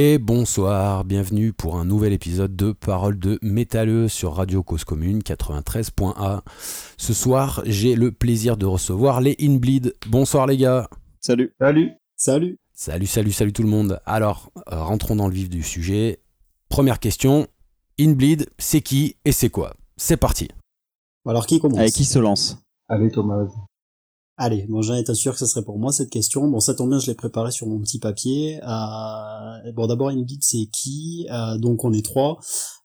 Et bonsoir, bienvenue pour un nouvel épisode de Parole de métalleux sur Radio Cause Commune 93.a. Ce soir, j'ai le plaisir de recevoir les Inbleed. Bonsoir les gars. Salut. Salut. Salut. Salut, salut, salut tout le monde. Alors, euh, rentrons dans le vif du sujet. Première question, Inbleed, c'est qui et c'est quoi? C'est parti. Alors qui commence? Avec qui se lance? Allez Thomas. Allez, bon, j'en étais sûr que ce serait pour moi cette question. Bon, ça tombe bien, je l'ai préparé sur mon petit papier. Euh, bon, d'abord, Inbleed, c'est qui euh, Donc, on est trois.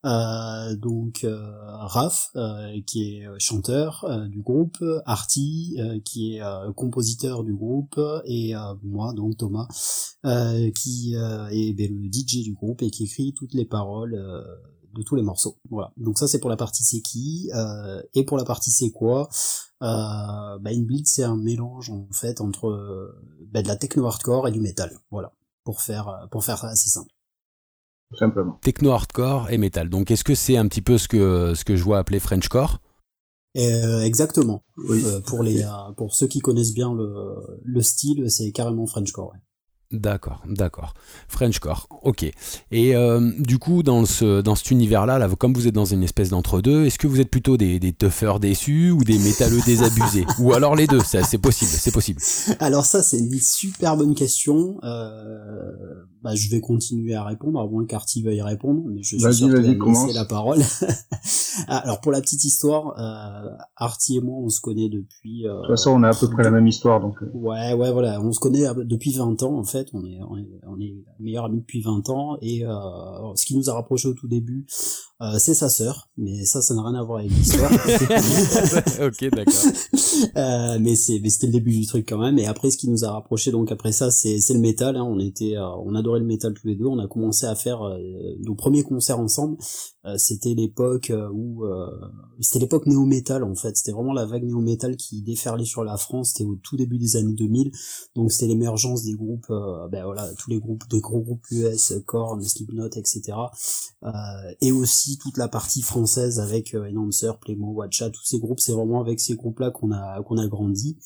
Euh, donc, euh, Raph, euh, qui est chanteur euh, du groupe, Artie, qui est compositeur du groupe, et moi, donc Thomas, qui est ben, le DJ du groupe et qui écrit toutes les paroles de tous les morceaux. Voilà. Donc ça c'est pour la partie c'est qui euh, et pour la partie c'est quoi. Euh, bah, Inbleed c'est un mélange en fait entre euh, bah, de la techno hardcore et du métal. Voilà. Pour faire euh, pour faire ça assez simple. Tout simplement. Techno hardcore et métal. Donc est-ce que c'est un petit peu ce que ce que je vois appeler Frenchcore euh, exactement. Oui. Euh, pour les pour ceux qui connaissent bien le, le style, c'est carrément Frenchcore. Ouais. D'accord, d'accord. Frenchcore, ok. Et euh, du coup, dans, ce, dans cet univers-là, là, comme vous êtes dans une espèce d'entre-deux, est-ce que vous êtes plutôt des, des toughers déçus ou des métalleux désabusés Ou alors les deux, c'est possible, c'est possible. Alors ça, c'est une super bonne question. Euh, bah, je vais continuer à répondre, à moins qu'Arty veuille répondre, mais je suis sûr laisser la parole. Alors pour la petite histoire, euh, Arty et moi, on se connaît depuis... Euh, de toute façon, on a à peu près la même histoire, donc... Ouais, ouais, voilà, on se connaît depuis 20 ans, en fait on est, on est, on est meilleurs amis depuis 20 ans, et euh, ce qui nous a rapprochés au tout début, euh, c'est sa sœur, mais ça, ça n'a rien à voir avec l'histoire. ok, d'accord. Euh, mais c'était le début du truc quand même. Et après, ce qui nous a rapprochés, donc après ça, c'est, le métal. Hein. On était, euh, on adorait le métal tous les deux. On a commencé à faire nos premiers concerts ensemble. C'était l'époque où, c'était l'époque néo-métal en fait. C'était vraiment la vague néo-métal qui déferlait sur la France. C'était au tout début des années 2000. Donc c'était l'émergence des groupes, ben voilà, tous les groupes, des gros groupes US, Korn, Slipknot, etc. et aussi toute la partie française avec euh, Enhancer, Playmo, Watcha, tous ces groupes, c'est vraiment avec ces groupes-là qu'on a qu'on a grandi.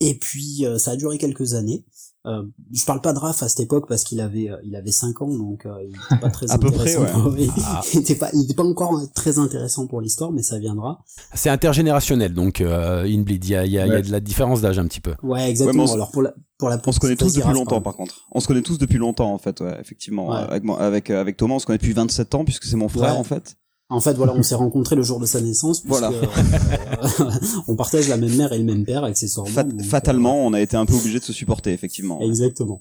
Et puis euh, ça a duré quelques années. Euh, je parle pas de Raph à cette époque parce qu'il avait euh, il avait 5 ans donc euh, il était pas très à intéressant. Peu près, ouais. Ah. il était pas il était pas encore très intéressant pour l'histoire mais ça viendra. C'est intergénérationnel donc euh, Inbleed il y a il y a, ouais. y a de la différence d'âge un petit peu. Ouais exactement. Ouais, Alors pour la pour la on se connaît tous depuis Raph, longtemps par contre. On se connaît tous depuis longtemps en fait ouais, effectivement ouais. avec avec avec Thomas on se connaît depuis 27 ans puisque c'est mon frère en fait. En fait, voilà, on s'est rencontrés le jour de sa naissance. Voilà. Euh, on partage la même mère et le même père, accessoirement. Fat donc, fatalement, euh, on a été un peu obligé de se supporter, effectivement. Exactement.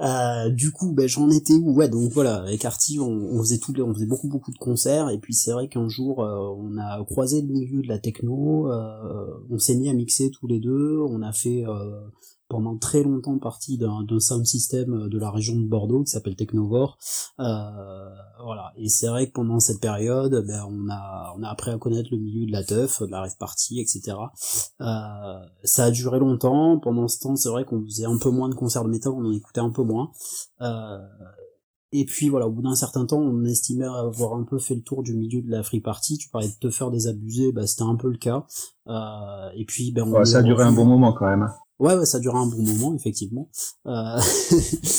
Euh, du coup, ben, j'en étais où? Ouais, donc voilà, avec Artie, on, on, faisait tout, on faisait beaucoup beaucoup de concerts, et puis c'est vrai qu'un jour, on a croisé le milieu de la techno, on s'est mis à mixer tous les deux, on a fait pendant très longtemps partie d'un sound system de la région de Bordeaux qui s'appelle Technovore. Euh, voilà. Et c'est vrai que pendant cette période, ben, on a on a appris à connaître le milieu de la teuf, de la rave party, etc. Euh, ça a duré longtemps. Pendant ce temps, c'est vrai qu'on faisait un peu moins de concerts de métal, on en écoutait un peu moins. Euh, et puis voilà, au bout d'un certain temps, on estimait avoir un peu fait le tour du milieu de la free party. Tu parlais de te faire des abusés, bah, c'était un peu le cas. Euh, et puis, ben, on ouais, ça a duré un bon moment quand même. Ouais, ouais, ça dure un bon moment, effectivement. Euh...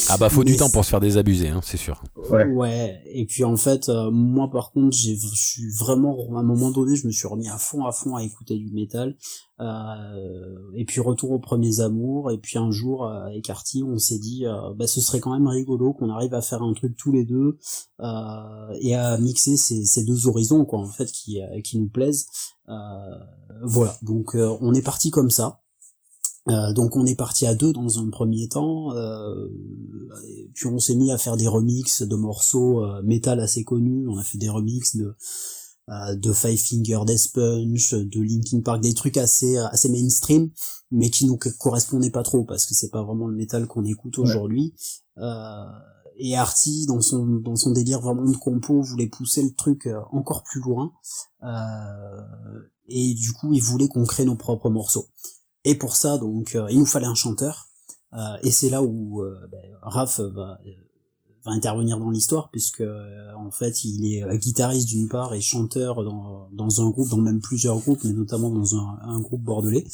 ah bah faut du temps pour se faire désabusé, hein, c'est sûr. Ouais. ouais. Et puis en fait, euh, moi par contre, j'ai, je suis vraiment, à un moment donné, je me suis remis à fond, à fond à écouter du métal. Euh, et puis retour aux premiers amours. Et puis un jour, euh, avec Artie, on s'est dit, euh, bah ce serait quand même rigolo qu'on arrive à faire un truc tous les deux euh, et à mixer ces, ces, deux horizons, quoi, en fait, qui, qui nous plaisent. voilà. Donc on est parti comme ça. Euh, donc on est parti à deux dans un premier temps, euh, puis on s'est mis à faire des remixes de morceaux euh, métal assez connus. On a fait des remixes de euh, de Five Finger Death Punch, de Linkin Park, des trucs assez assez mainstream, mais qui nous correspondaient pas trop parce que c'est pas vraiment le métal qu'on écoute aujourd'hui. Ouais. et Artie, dans son dans son délire vraiment de compo, voulait pousser le truc encore plus loin. et du coup, il voulait qu'on crée nos propres morceaux. Et pour ça, donc, euh, il nous fallait un chanteur. Euh, et c'est là où euh, ben, Raph va va intervenir dans l'histoire puisque euh, en fait il est guitariste d'une part et chanteur dans, dans un groupe, dans même plusieurs groupes, mais notamment dans un, un groupe bordelais.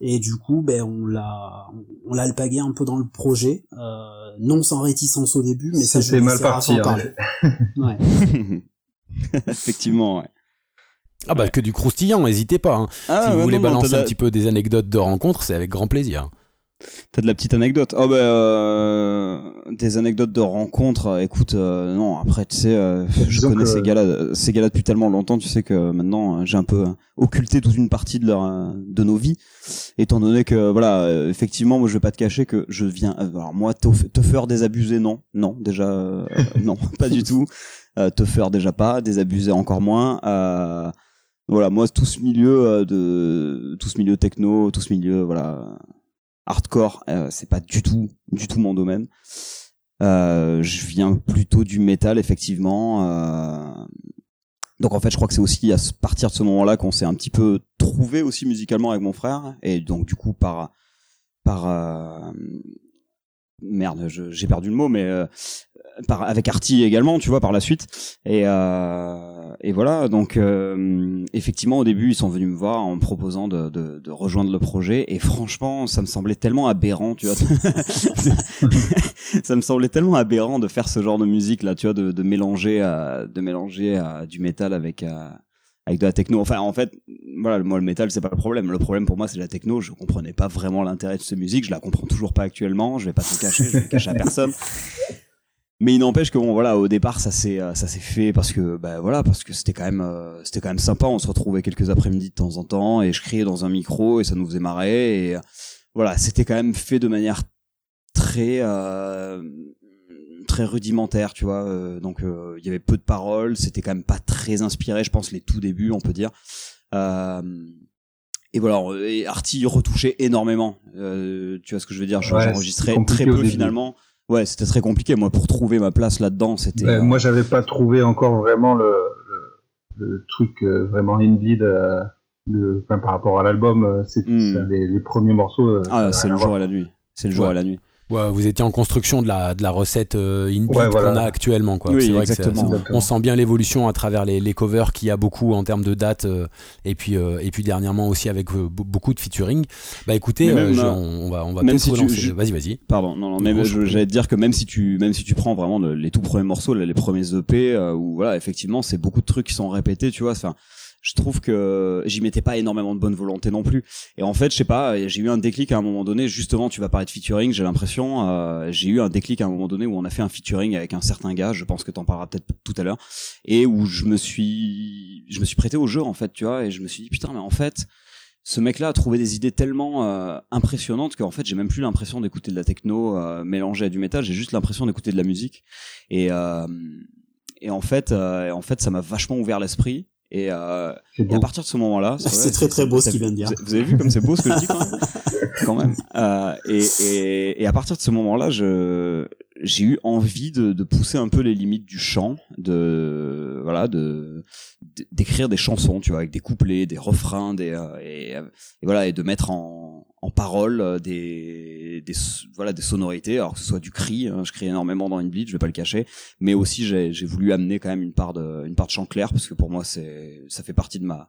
Et du coup, ben on l'a on l'a alpagué un peu dans le projet, non sans réticence au début, mais ça je mal parti. Hein. ouais. Effectivement. Ouais. Ah bah que du croustillant, n'hésitez pas. Hein. Ah si vous voulez balancer un petit peu des anecdotes de rencontres, c'est avec grand plaisir. T'as de la petite anecdote Oh bah euh, des anecdotes de rencontres. Écoute, euh, non. Après, tu sais, euh, je connais ces gars-là, ces gars-là depuis tellement longtemps. Tu sais que maintenant, j'ai un peu occulté toute une partie de leur, de nos vies, étant donné que voilà, effectivement, moi, je vais pas te cacher que je viens. Alors moi, te faire désabusé, non, non, déjà, non, pas du tout. te faire déjà pas, désabusé encore moins. Voilà, moi, tout ce milieu de, tout ce milieu techno, tout ce milieu, voilà hardcore, euh, c'est pas du tout, du tout mon domaine. Euh, je viens plutôt du métal, effectivement. Euh. Donc en fait, je crois que c'est aussi à partir de ce moment-là qu'on s'est un petit peu trouvé aussi musicalement avec mon frère, et donc du coup par par merde, j'ai perdu le mot, mais avec Artie également, tu vois, par la suite. Et, euh, et voilà, donc euh, effectivement, au début, ils sont venus me voir en me proposant de, rejoindre le projet. Et franchement, ça me semblait tellement aberrant, tu vois. ça me semblait tellement aberrant de faire ce genre de musique là, tu vois, de, mélanger, de mélanger à du métal avec. avec de la techno. Enfin, en fait, voilà, moi le métal c'est pas le problème. Le problème pour moi c'est la techno. Je comprenais pas vraiment l'intérêt de cette musique. Je la comprends toujours pas actuellement. Je vais pas te cacher. Je vais cacher à personne mais il n'empêche que bon voilà au départ ça s'est euh, ça s'est fait parce que bah voilà parce que c'était quand même euh, c'était quand même sympa. On se retrouvait quelques après-midi de temps en temps et je criais dans un micro et ça nous faisait marrer. Et euh, voilà c'était quand même fait de manière très euh, très rudimentaire tu vois donc il y avait peu de paroles. C'était quand même pas très inspiré je pense les tout débuts on peut dire. Et voilà, et Artie retouchait énormément. tu vois ce que je veux dire? J'enregistrais très peu finalement. Ouais, c'était très compliqué. Moi, pour trouver ma place là-dedans, c'était. Ben, moi, j'avais pas trouvé encore vraiment le, le, truc euh, vraiment indeed euh, par rapport à l'album. Euh, c'est hmm. les, premiers morceaux. ah, c'est le jour et la nuit. C'est le jour et la nuit vous étiez en construction de la, de la recette euh, indie qu'on a actuellement. Quoi. Oui, exactement. on sent bien l'évolution à travers les, les covers qu'il y a beaucoup en termes de date euh, et, puis, euh, et puis dernièrement aussi avec euh, beaucoup de featuring. Bah écoutez, on, va, on va même si tu, Vas-y, vas-y. Pardon, non, non, mais j'allais te dire que même si tu, même si tu prends vraiment les tout premiers morceaux, les premiers EP, où voilà, effectivement, c'est beaucoup de trucs qui sont répétés, tu vois. Enfin, je trouve que j'y mettais pas énormément de bonne volonté non plus. Et en fait, je sais pas, j'ai eu un déclic à un moment donné. Justement, tu vas parler de featuring, j'ai l'impression. Euh, j'ai eu un déclic à un moment donné où on a fait un featuring avec un certain gars. Je pense que t'en parleras peut-être tout à l'heure. Et où je me suis, je me suis prêté au jeu en fait, tu vois. Et je me suis dit putain, mais en fait, ce mec-là a trouvé des idées tellement euh, impressionnantes qu'en fait, j'ai même plus l'impression d'écouter de la techno euh, mélangée à du métal. J'ai juste l'impression d'écouter de la musique. Et euh, et en fait, en fait, ça m'a vachement ouvert l'esprit. Et, euh, et, à partir de ce moment-là, c'est très très beau ce qu'il vient de dire. Vous avez vu comme c'est beau ce que je dis quand même. quand même. Euh, et, et, et, à partir de ce moment-là, je j'ai eu envie de, de, pousser un peu les limites du chant, de voilà, de d'écrire des chansons, tu vois, avec des couplets, des refrains, des euh, et, et, voilà, et de mettre en en parole euh, des, des voilà des sonorités. Alors que ce soit du cri hein, je crie énormément dans une je vais pas le cacher. Mais aussi j'ai j'ai voulu amener quand même une part de une part de chant clair parce que pour moi c'est ça fait partie de ma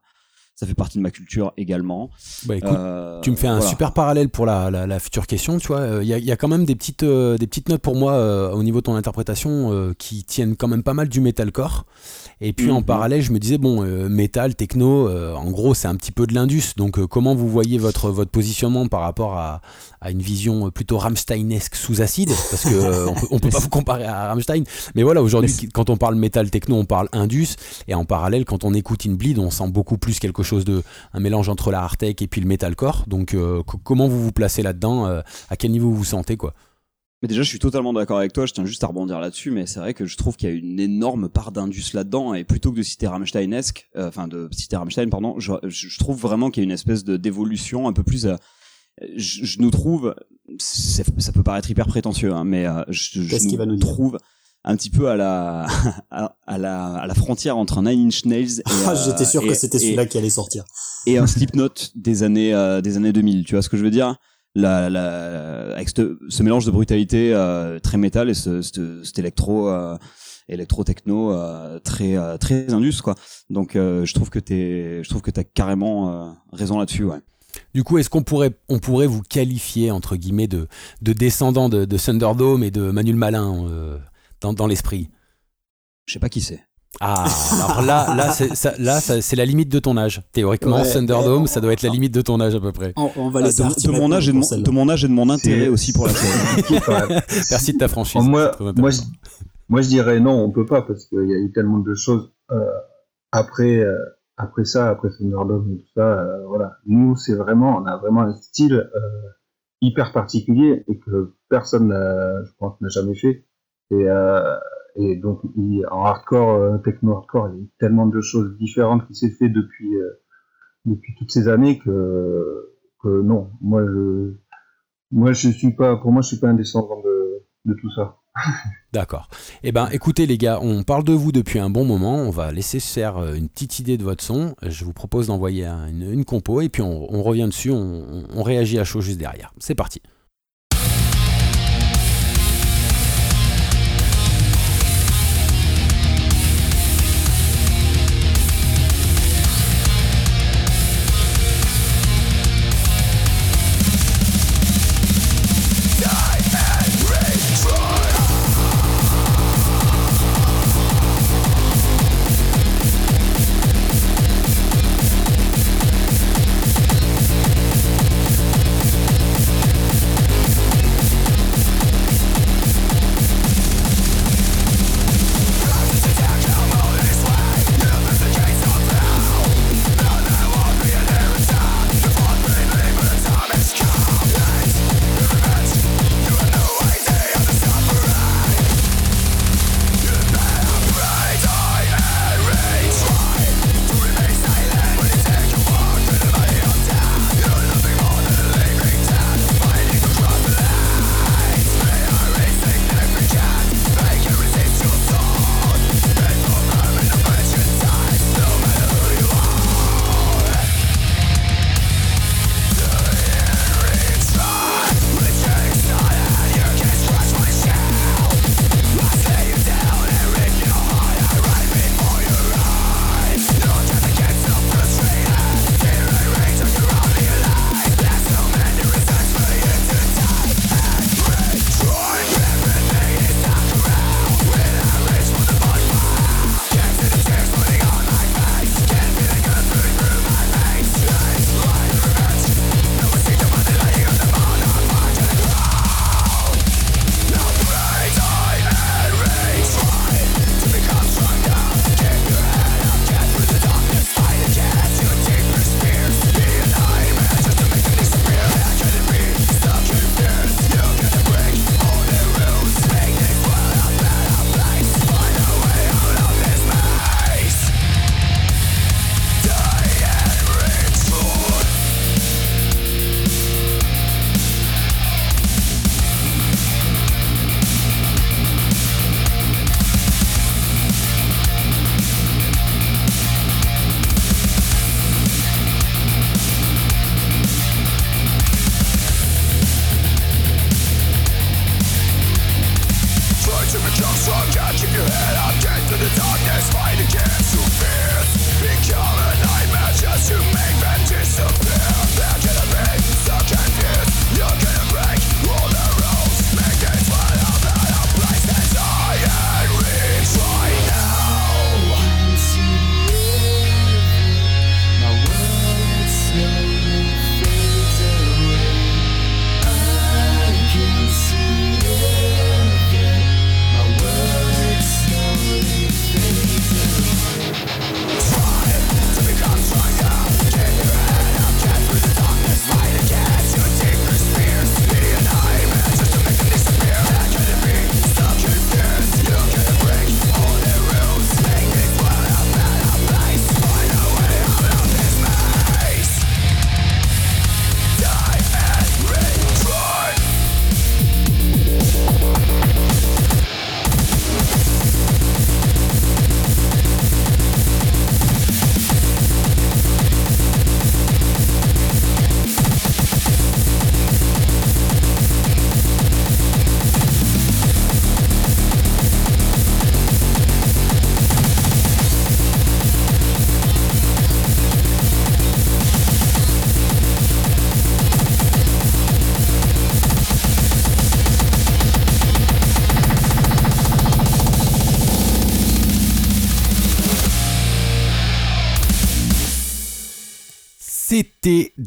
ça fait partie de ma culture également. Bah écoute, euh, tu me fais un super parallèle pour la, la, la, future question, tu vois. Il y a, y a, quand même des petites, euh, des petites notes pour moi euh, au niveau de ton interprétation euh, qui tiennent quand même pas mal du metalcore. Et puis en mhm. parallèle, je me disais, bon, métal, techno, en gros, c'est un petit peu de l'indus. Donc comment vous voyez votre, votre positionnement par rapport à, à une vision plutôt Rammsteinesque sous acide Parce que on, peut, on peut pas vous comparer à Rammstein. Mais voilà, aujourd'hui, quand on parle métal, techno, on parle indus. Et en parallèle, quand on écoute In Bleed, on sent beaucoup plus quelque chose de un mélange entre la hard tech et puis le metalcore. Donc euh, comment vous vous placez là-dedans euh, À quel niveau vous vous sentez quoi? Mais déjà, je suis totalement d'accord avec toi. Je tiens juste à rebondir là-dessus, mais c'est vrai que je trouve qu'il y a une énorme part d'indus là-dedans. Et plutôt que de citer Rammsteinesque, euh, enfin de citer Rammstein, pardon, je, je trouve vraiment qu'il y a une espèce de d'évolution un peu plus. Je, je, nous trouve, ça peut paraître hyper prétentieux, hein, mais je, je nous, nous trouve un petit peu à la à, la à la frontière entre un Nine Inch Nails et ah, j'étais sûr que c'était celui-là qui allait sortir. et un Slipknot des années euh, des années 2000 tu vois ce que je veux dire? La, la, avec ce, mélange de brutalité très métal et ce, cet électro électro techno très très indus quoi. Donc je trouve que t'es je trouve que t'as carrément raison là-dessus ouais du coup, est-ce qu'on pourrait, on pourrait vous qualifier, entre guillemets, de, de descendant de, de Thunderdome et de Manuel Malin euh, dans, dans l'esprit? Je sais pas qui c'est. Ah, alors là, là, c'est, là, c'est la limite de ton âge. Théoriquement, Thunderdome, ça doit être la limite de ton âge à peu près. On, va ah, de, mon âge et de mon, de mon, âge et de mon intérêt aussi pour la série. Merci de ta franchise. Moi, moi, je, moi, je dirais non, on peut pas parce qu'il y a eu tellement de choses euh, après. Euh, après ça, après Thunderdome et tout ça, euh, voilà. Nous, c'est vraiment, on a vraiment un style euh, hyper particulier et que personne, je pense, n'a jamais fait. Et, euh, et donc, en hardcore, techno hardcore, il y a tellement de choses différentes qui s'est fait depuis depuis toutes ces années que que non, moi je moi je suis pas, pour moi je suis pas un descendant de de tout ça. D'accord. Eh ben, écoutez les gars, on parle de vous depuis un bon moment. On va laisser faire euh, une petite idée de votre son. Je vous propose d'envoyer une, compo et puis on, revient dessus. on réagit à chaud juste derrière. C'est parti.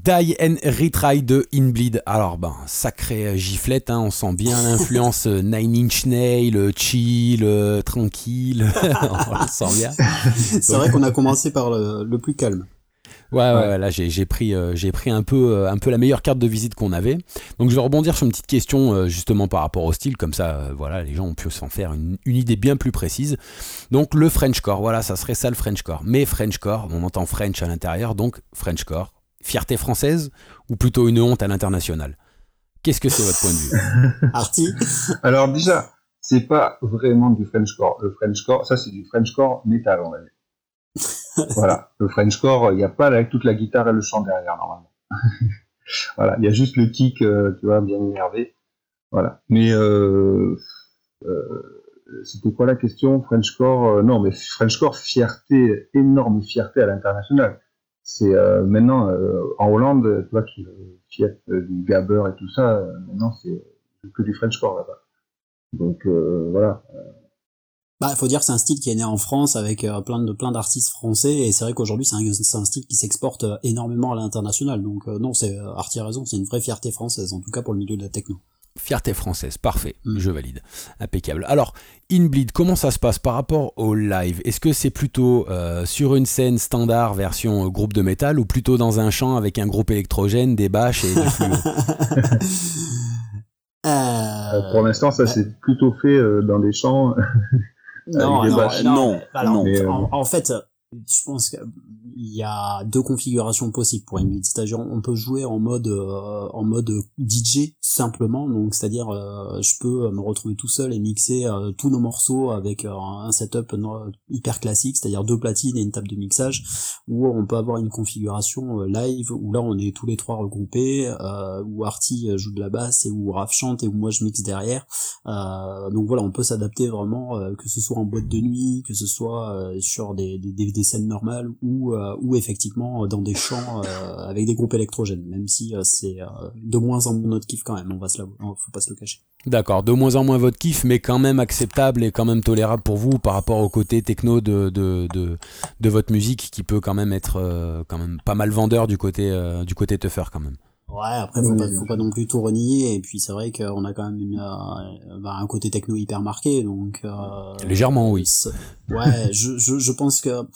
Die and Retry de Inbleed. Alors, ben, sacré giflette, hein, on sent bien l'influence euh, Nine Inch Nail, euh, chill, euh, tranquille. on sent bien. C'est vrai qu'on a commencé par le plus calme. Ouais, ouais, là j'ai pris, euh, j'ai pris un, peu, euh, un peu la meilleure carte de visite qu'on avait. Donc je vais rebondir sur une petite question euh, justement par rapport au style, comme ça voilà, les gens ont pu s'en faire une, idée bien plus précise. Donc le Frenchcore, voilà, ça serait ça le Frenchcore. Mais Frenchcore, on entend French à l'intérieur, donc Frenchcore, fierté française ou plutôt une honte à l'international? Qu'est-ce que c'est votre point de vue? Artie Alors déjà, c'est pas vraiment du Frenchcore. Le Frenchcore, ça c'est du Frenchcore métal, on va dire voilà, le Frenchcore, il n'y a pas toute la guitare et le chant derrière normalement. voilà, il y a juste le kick, euh, tu vois, bien énervé. Voilà. Mais euh, euh, c'était quoi la question? Frenchcore Non, mais Frenchcore, fierté, énorme fierté à l'international. C'est maintenant en Hollande, tu vois, qui fiette du gabber et tout ça. maintenant, c'est que du Frenchcore là-bas. Donc voilà. Bah, faut dire que c'est un style qui est né en France avec euh, plein de plein d'artistes français et c'est vrai qu'aujourd'hui c'est un, style qui s'exporte euh, énormément à l'international. Donc euh, non, c'est Artie a raison, c'est une vraie fierté française en tout cas pour le milieu de la techno. Fierté française, parfait, je valide, impeccable. Alors, Inbleed, comment ça se passe par rapport au live? Est-ce que c'est plutôt sur une scène standard version groupe de métal ou plutôt dans un champ avec un groupe électrogène, des bâches et des Pour l'instant, ça s'est plutôt fait dans des champs non, non, non, en, fait, je pense qu'il y a deux configurations possibles pour une C'est-à-dire, on peut jouer en mode euh, en mode DJ simplement, donc c'est-à-dire, euh, je peux me retrouver tout seul et mixer euh, tous nos morceaux avec un setup hyper classique, c'est-à-dire deux platines et une table de mixage, ou on peut avoir une configuration live où là on est tous les trois regroupés, où Artie joue de la basse et où Raph chante et où moi je mixe derrière. donc voilà, on peut s'adapter vraiment, que ce soit en boîte de nuit, que ce soit sur des, des, des, scènes normales ou, ou effectivement dans des champs avec des groupes électrogènes, même si c'est de moins en moins notre kiff quand même, on va se la, faut pas se le cacher. D'accord, de moins en moins votre kiff, mais quand même acceptable et quand même tolérable pour vous par rapport au côté techno de, de, de, votre musique qui peut quand même être euh, quand même pas mal vendeur du côté, euh, du côté tougher quand même. Ouais, après faut, pas, faut pas non plus tout renier et puis c'est vrai qu'on a quand même une, euh, bah, un côté techno hyper marqué donc. Légèrement oui. Ouais, je, je, je pense que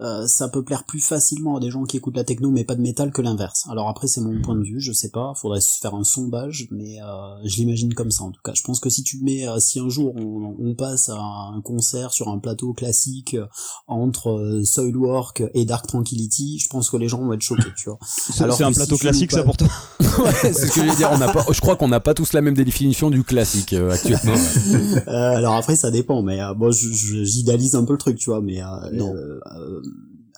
euh, ça peut plaire plus facilement à des gens qui écoutent la techno mais pas de métal que l'inverse. Alors après c'est mon point de vue, je sais pas, faudrait se faire un sondage, mais euh, je l'imagine comme ça en tout cas. Je pense que si tu mets, euh, si un jour on, passe à un concert sur un plateau classique entre Soilwork et Dark Tranquility, je pense que les gens vont être choqués, tu vois. Alors c'est un plateau classique ça pour toi Ouais, c'est ce que je veux dire. On a pas, je crois qu'on n'a pas tous la même définition du classique actuellement. alors après ça dépend, mais bon, j'idéalise un peu le truc, tu vois, mais non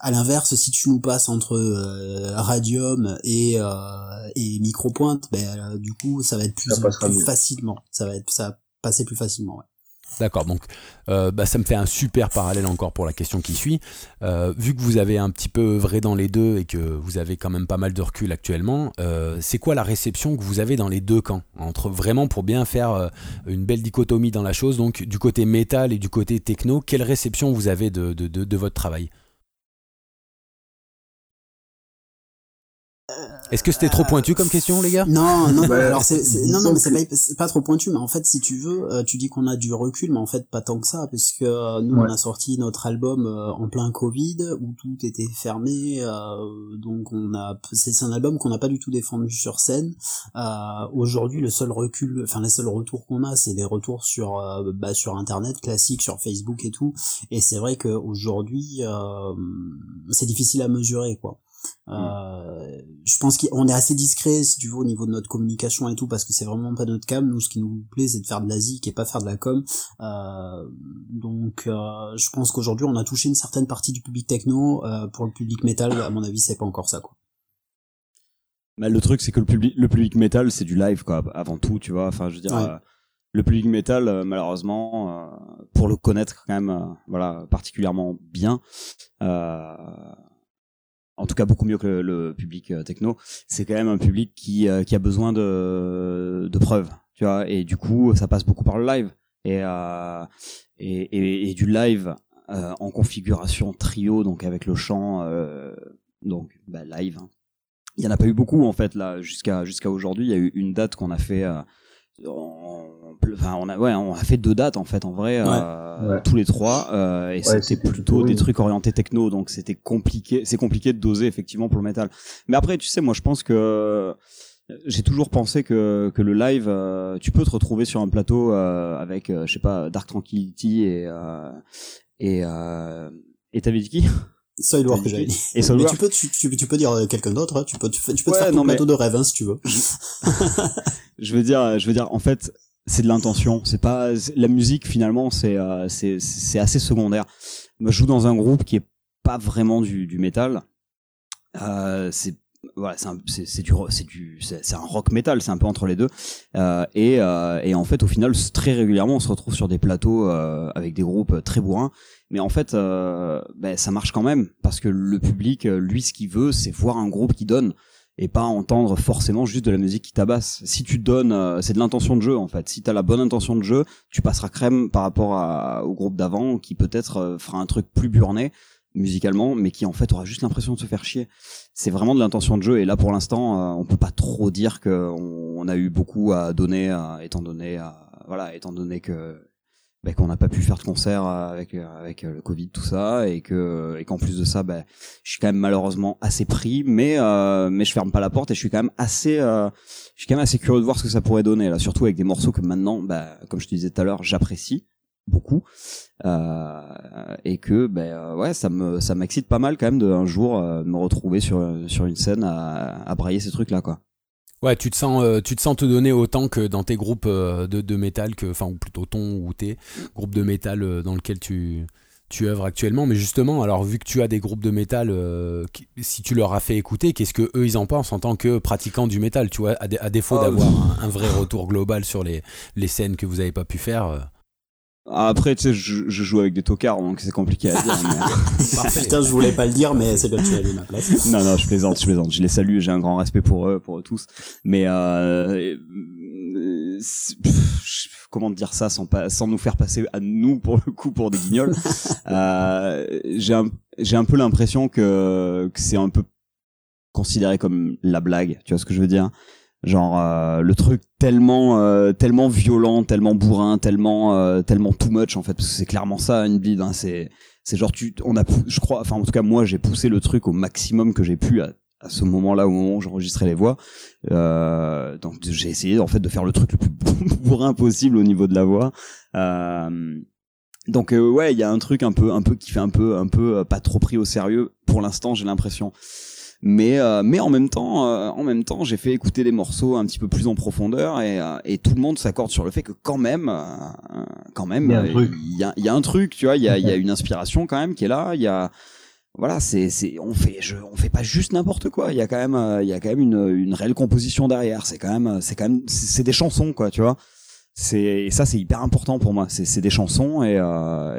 à l'inverse, si tu nous passes entre euh, Radium et euh, et Micropointe, ben euh, du coup, ça va être plus, facilement. Ça va être ça va passer plus facilement. Ouais. D'accord, donc bah, ça me fait un super parallèle encore pour la question qui suit. vu que vous avez un petit peu œuvré dans les deux et que vous avez quand même pas mal de recul actuellement, c'est quoi la réception que vous avez dans les deux camps? Entre vraiment pour bien faire une belle dichotomie dans la chose, donc du côté métal et du côté techno, quelle réception vous avez de, de, de votre travail? Est-ce que c'était trop pointu comme question, les gars? Non, non, alors c'est, non, non, mais c'est pas, trop pointu, mais en fait, si tu veux, euh, tu dis qu'on a du recul, mais en fait, pas tant que ça, parce que euh, nous, on a sorti notre album euh, en plein Covid, où tout était fermé, donc on a, c'est un album qu'on n'a pas du tout défendu sur scène. Aujourd'hui, le seul recul, enfin, les seuls retours qu'on a, c'est des retours sur, bah, sur Internet classique, sur Facebook et tout, et c'est vrai qu'aujourd'hui, c'est difficile à mesurer, quoi. Mm. Euh, je pense qu'on est assez discret, si tu veux, au niveau de notre communication et tout, parce que c'est vraiment pas notre cam. Nous, ce qui nous plaît, c'est de faire de la zik et pas faire de la com. Euh, donc, euh, je pense qu'aujourd'hui, on a touché une certaine partie du public techno. Pour le public métal, à mon avis, c'est pas encore ça, quoi. Mais le truc, c'est que le public, le public métal, c'est du live, quoi, avant tout, tu vois. Enfin, je veux dire. Le public métal, malheureusement, pour le connaître quand même, voilà, particulièrement bien, euh, en tout cas beaucoup mieux que le, public euh, techno, c'est quand même un public qui, euh, qui a besoin de, de preuves, tu vois, et du coup ça passe beaucoup par le live et euh, et, et, du live en configuration trio, donc avec le chant, donc bah, live, hein. il y en a pas eu beaucoup en fait là jusqu'à jusqu'à aujourd'hui. Il y a eu une date qu'on a fait. Euh, enfin, on a ouais, on a fait deux dates en fait en vrai euh, tous les trois euh, et c'était plutôt des trucs orientés techno donc c'était compliqué. C'est compliqué de doser effectivement pour le métal. Mais après, tu sais, moi je pense que j'ai toujours pensé que, que le live, euh, tu peux te retrouver sur un plateau euh, avec, euh, je sais pas, Dark Tranquility et et et t'avais Soilwork, j'avais dit. Et Mais tu peux, tu, tu, peux dire quelqu'un d'autre, hein. tu peux, tu, peux te faire ton plateau de rêve, hein, si tu veux. je veux dire, je veux dire, en fait, c'est de l'intention. C'est pas la musique finalement, c'est c'est c'est assez secondaire. Moi, je joue dans un groupe qui est pas vraiment du du métal. Euh, c'est voilà, c'est du c'est du c'est un rock metal, c'est un peu entre les deux. Euh, et, euh, et en fait, au final, très régulièrement, on se retrouve sur des plateaux euh, avec des groupes très bourrins. Mais en fait, euh, ben, ça marche quand même parce que le public, lui, ce qu'il veut, c'est voir un groupe qui donne et pas entendre forcément juste de la musique qui tabasse. Si tu donnes, c'est de l'intention de jeu en fait. Si t'as la bonne intention de jeu, tu passeras crème par rapport à, au groupe d'avant qui peut-être fera un truc plus burné musicalement, mais qui en fait aura juste l'impression de se faire chier. C'est vraiment de l'intention de jeu, et là pour l'instant, euh, on peut pas trop dire qu'on on a eu beaucoup à donner, euh, étant donné, euh, voilà, étant donné que bah, qu'on n'a pas pu faire de concert avec avec le Covid tout ça, et que et qu'en plus de ça, bah, je suis quand même malheureusement assez pris, mais mais je ferme pas la porte et je suis quand même assez je suis quand même assez curieux de voir ce que ça pourrait donner là, surtout avec des morceaux que maintenant, bah, comme je te disais tout à l'heure, j'apprécie beaucoup euh, et que ben euh, ouais ça me ça m'excite pas mal quand même de un jour euh, me retrouver sur sur une scène à, à brailler ces trucs là quoi ouais tu te sens tu te sens te donner autant que dans tes groupes de, de métal que enfin ou plutôt ton ou tes groupes de métal dans lequel tu tu œuvres actuellement mais justement alors vu que tu as des groupes de métal si tu leur as fait écouter qu'est-ce que eux ils en pensent en tant que pratiquants du métal tu vois? À, défaut oh. d'avoir un, un, vrai retour global sur les les scènes que vous avez pas pu faire après, tu sais, je, je, joue avec des tocards, donc c'est compliqué à dire. Mais... Putain, je voulais pas le dire, mais c'est bien que tu as lu ma place. non, non, je plaisante, je plaisante. Je les salue, j'ai un grand respect pour eux, pour eux tous. Mais euh, comment dire ça sans pas, sans nous faire passer à nous pour le coup pour des guignols? euh, j'ai un, j'ai un peu l'impression que, que c'est un peu considéré comme la blague. Tu vois ce que je veux dire? Genre euh, le truc tellement euh, tellement violent tellement bourrin tellement euh, tellement too much en fait parce que c'est clairement ça une bide hein, c'est c'est genre tu on a je crois enfin en tout cas moi j'ai poussé le truc au maximum que j'ai pu à, à ce moment-là au moment où j'enregistrais les voix. Donc j'ai essayé en fait de faire le truc le plus bourrin possible au niveau de la voix. Donc ouais il y a un truc un peu un peu qui fait un peu un peu pas trop pris au sérieux pour l'instant j'ai l'impression mais euh, mais en même temps euh, en même temps j'ai fait écouter des morceaux un petit peu plus en profondeur et, euh, et tout le monde s'accorde sur le fait que quand même quand même il y a, y a, un truc tu vois il y a, y a une inspiration quand même qui est là il y a voilà c'est c'est on fait je, on fait pas juste n'importe quoi il y a quand même il y a quand même une, une réelle composition derrière c'est quand même c'est quand même c'est des chansons quoi tu vois. C'est ça c'est hyper important pour moi c'est des chansons et,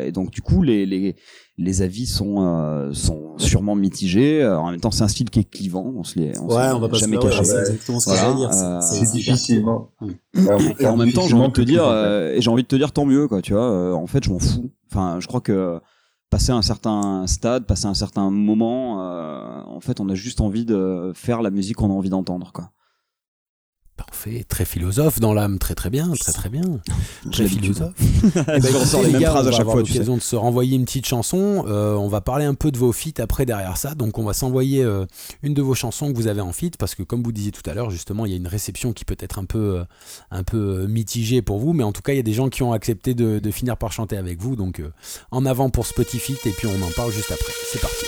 et donc du coup les les les avis sont euh, sont sûrement mitigés. Euh, en même temps, c'est un style qui est clivant. On se les, on ouais, on va pas jamais cacher. c'est exactement ce que voilà, dire. Euh, c'est difficile. Et en même temps, j'ai envie de te dire, et j'ai envie de te dire tant mieux, quoi. Tu vois, en fait, je m'en fous. Enfin, je crois que passer un certain stade, passer un certain moment, en fait, on a juste envie de faire la musique qu'on a envie d'entendre, quoi. Parfait, très philosophe dans l'âme, très très bien, très très bien. Très philosophe. ben, on les mêmes phrases à chaque fois. l'occasion de se renvoyer une petite chanson. Euh, on va parler un peu de vos feats après derrière ça. Donc on va s'envoyer euh, une de vos chansons que vous avez en feat parce que comme vous disiez tout à l'heure, justement, il y a une réception qui peut être un peu, euh, un peu mitigée pour vous, mais en tout cas, il y a des gens qui ont accepté de, de finir par chanter avec vous. Donc en avant pour ce petit feat et puis on en parle juste après. C'est parti.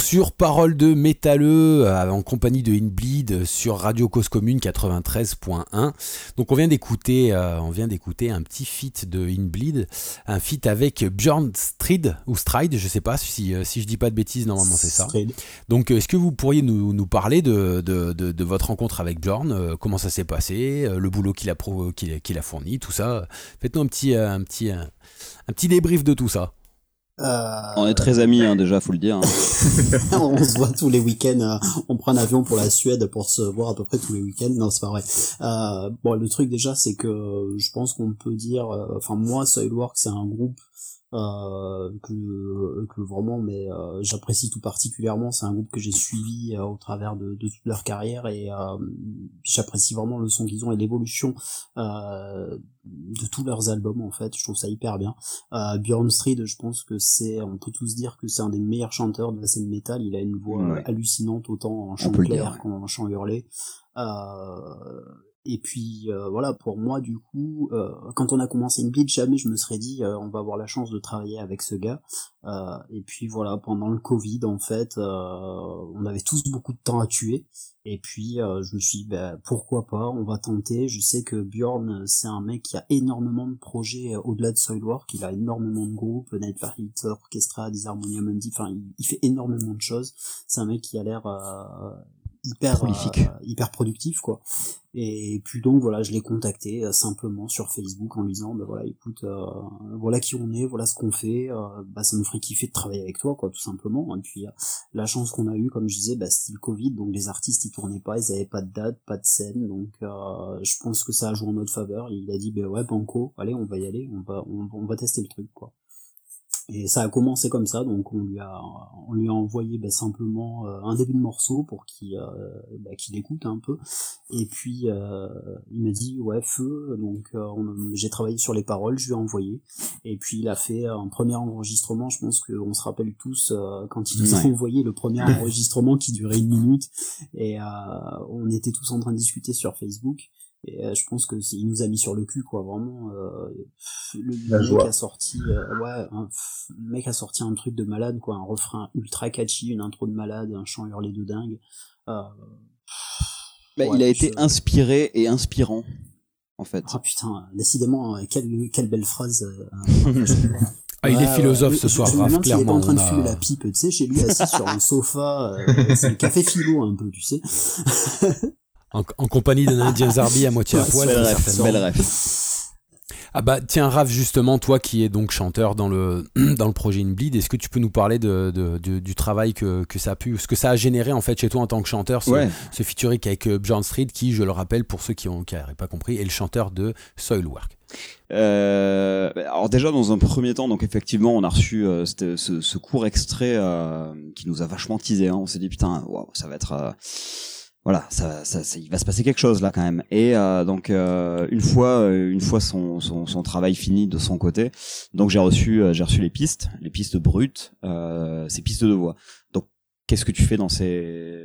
Retour sur Parole de métalleux euh, en compagnie de Inbleed sur Radio Cause Commune 93.1. Donc on vient d'écouter euh, on vient d'écouter un petit feat de Inbleed, un feat avec Björn Stride ou Stride, je sais pas si, euh, si je dis pas de bêtises normalement c'est ça. Donc est-ce que vous pourriez nous, nous parler de, de, de, votre rencontre avec Björn, comment ça s'est passé, le boulot qu'il a, qu'il a fourni, tout ça? Faites-nous un petit un petit un petit débrief de tout ça. Euh, on est très amis hein, déjà, faut le dire. Hein. on se voit tous les week-ends. Euh, on prend un avion pour la Suède pour se voir à peu près tous les week-ends. Non, c'est pas vrai. Euh, bon, le truc déjà, c'est que je pense qu'on peut dire. Enfin, moi, Soilwork, c'est un groupe euh, que, que vraiment mais euh, j'apprécie tout particulièrement. C'est un groupe que j'ai suivi euh, au travers de, de, toute leur carrière et j'apprécie vraiment le son qu'ils ont et l'évolution de tous leurs albums en fait. Je trouve ça hyper bien. Bjorn Street je pense que c'est on peut tous dire que c'est un des meilleurs chanteurs de la scène métal. Il a une voix hallucinante autant en chant clair qu'en chant hurlé. Euh, et puis euh, voilà, pour moi du coup, euh, quand on a commencé une beat, jamais je me serais dit euh, on va avoir la chance de travailler avec ce gars. et puis voilà, pendant le Covid en fait, on avait tous beaucoup de temps à tuer. Et puis je me suis dit bah, pourquoi pas, on va tenter. Je sais que Bjorn c'est un mec qui a énormément de projets au-delà de Soilwork, il a énormément de groupes, Nightfire Orchestra, Disharmonia Mundi, enfin il, il, fait énormément de choses. C'est un mec qui a l'air hyper prolifique, euh, hyper productif quoi. Et puis donc voilà, je l'ai contacté euh, simplement sur Facebook en lui disant bah voilà écoute euh, voilà qui on est, voilà ce qu'on fait, bah ça nous ferait kiffer de travailler avec toi quoi tout simplement. Et puis la chance qu'on a eu comme je disais bah c'était le Covid donc les artistes ils tournaient pas, ils avaient pas de date, pas de scène donc je pense que ça a joué en notre faveur. il a dit bah ouais banco, allez on va y aller, on va on, on va tester le truc quoi. Et ça a commencé comme ça, donc on lui a, on lui a envoyé bah, simplement euh, un début de morceau pour qu'il euh, bah, qu'il écoute un peu. Et puis euh, il m'a dit ouais feu, donc j'ai travaillé sur les paroles, je lui ai envoyé. Et puis il a fait un premier enregistrement, je pense qu'on se rappelle tous quand il nous a envoyé le premier enregistrement qui durait une minute. Et on était tous en train de discuter sur Facebook. Et euh, je pense que il nous a mis sur le cul, quoi. Vraiment, euh, le, mec a sorti, euh, ouais, le mec a sorti un truc de malade, quoi, un refrain ultra catchy, une intro de malade, un chant hurlé de dingue. Bah, il a été inspiré et inspirant, en fait. Ah putain, décidément, quelle, quelle belle phrase. Ah, il est philosophe ce soir, Raph, clairement. Il est en train de fumer la pipe, tu sais, chez lui assis sur un sofa, c'est le café philo un peu, tu sais. en, compagnie d'un Indien Zarbi à moitié à poil. Belle rêve, Ah bah tiens Raph justement toi qui es donc chanteur dans le dans le projet Inbleed est-ce que tu peux nous parler de, de, du travail que, que, ça a pu ce que ça a généré en fait chez toi en tant que chanteur ce, ce featuring avec euh, Bjorn Street qui je le rappelle pour ceux qui n'auraient pas compris est le chanteur de Soilwork. Euh, alors déjà dans un premier temps donc effectivement on a reçu euh, ce, ce, court extrait euh, qui nous a vachement teasé hein. on s'est dit putain wow, ça va être voilà, ça, ça, il va se passer quelque chose là quand même. Et euh, donc euh, une fois, euh, une fois son, son, son, travail fini de son côté, donc j'ai reçu, j'ai reçu les pistes, les pistes brutes, ces pistes de voix. Donc qu'est-ce que tu fais dans ces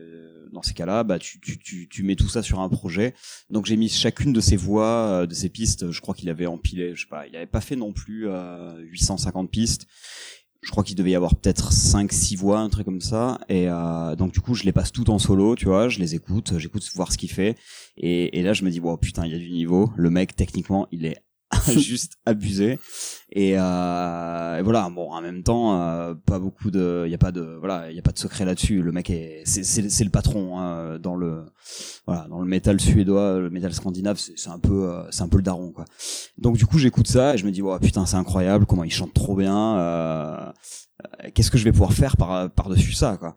dans ces cas-là, bah tu, tu, tu, tu, mets tout ça sur un projet. Donc j'ai mis chacune de ces voix, de ces pistes. Je crois qu'il avait empilé, je sais pas, il avait pas fait non plus 850 pistes je crois qu'il devait y avoir peut-être 5 6 voix un truc comme ça. Et euh, donc du coup je les passe toutes en solo tu vois. Je les écoute j'écoute voir ce qu'il fait. Et, et là je me dis bon putain il y a du niveau. Le mec techniquement il est juste abusé. Et, euh, et, voilà bon en même temps euh, pas beaucoup de il y a pas de voilà il y a pas de secret là-dessus. Le mec est c'est le patron hein, dans le voilà dans le métal suédois le métal scandinave c'est un peu euh, c'est un peu le daron quoi. Donc du coup j'écoute ça et je me dis oh, putain c'est incroyable comment il chante trop bien euh, qu'est-ce que je vais pouvoir faire par par dessus ça quoi.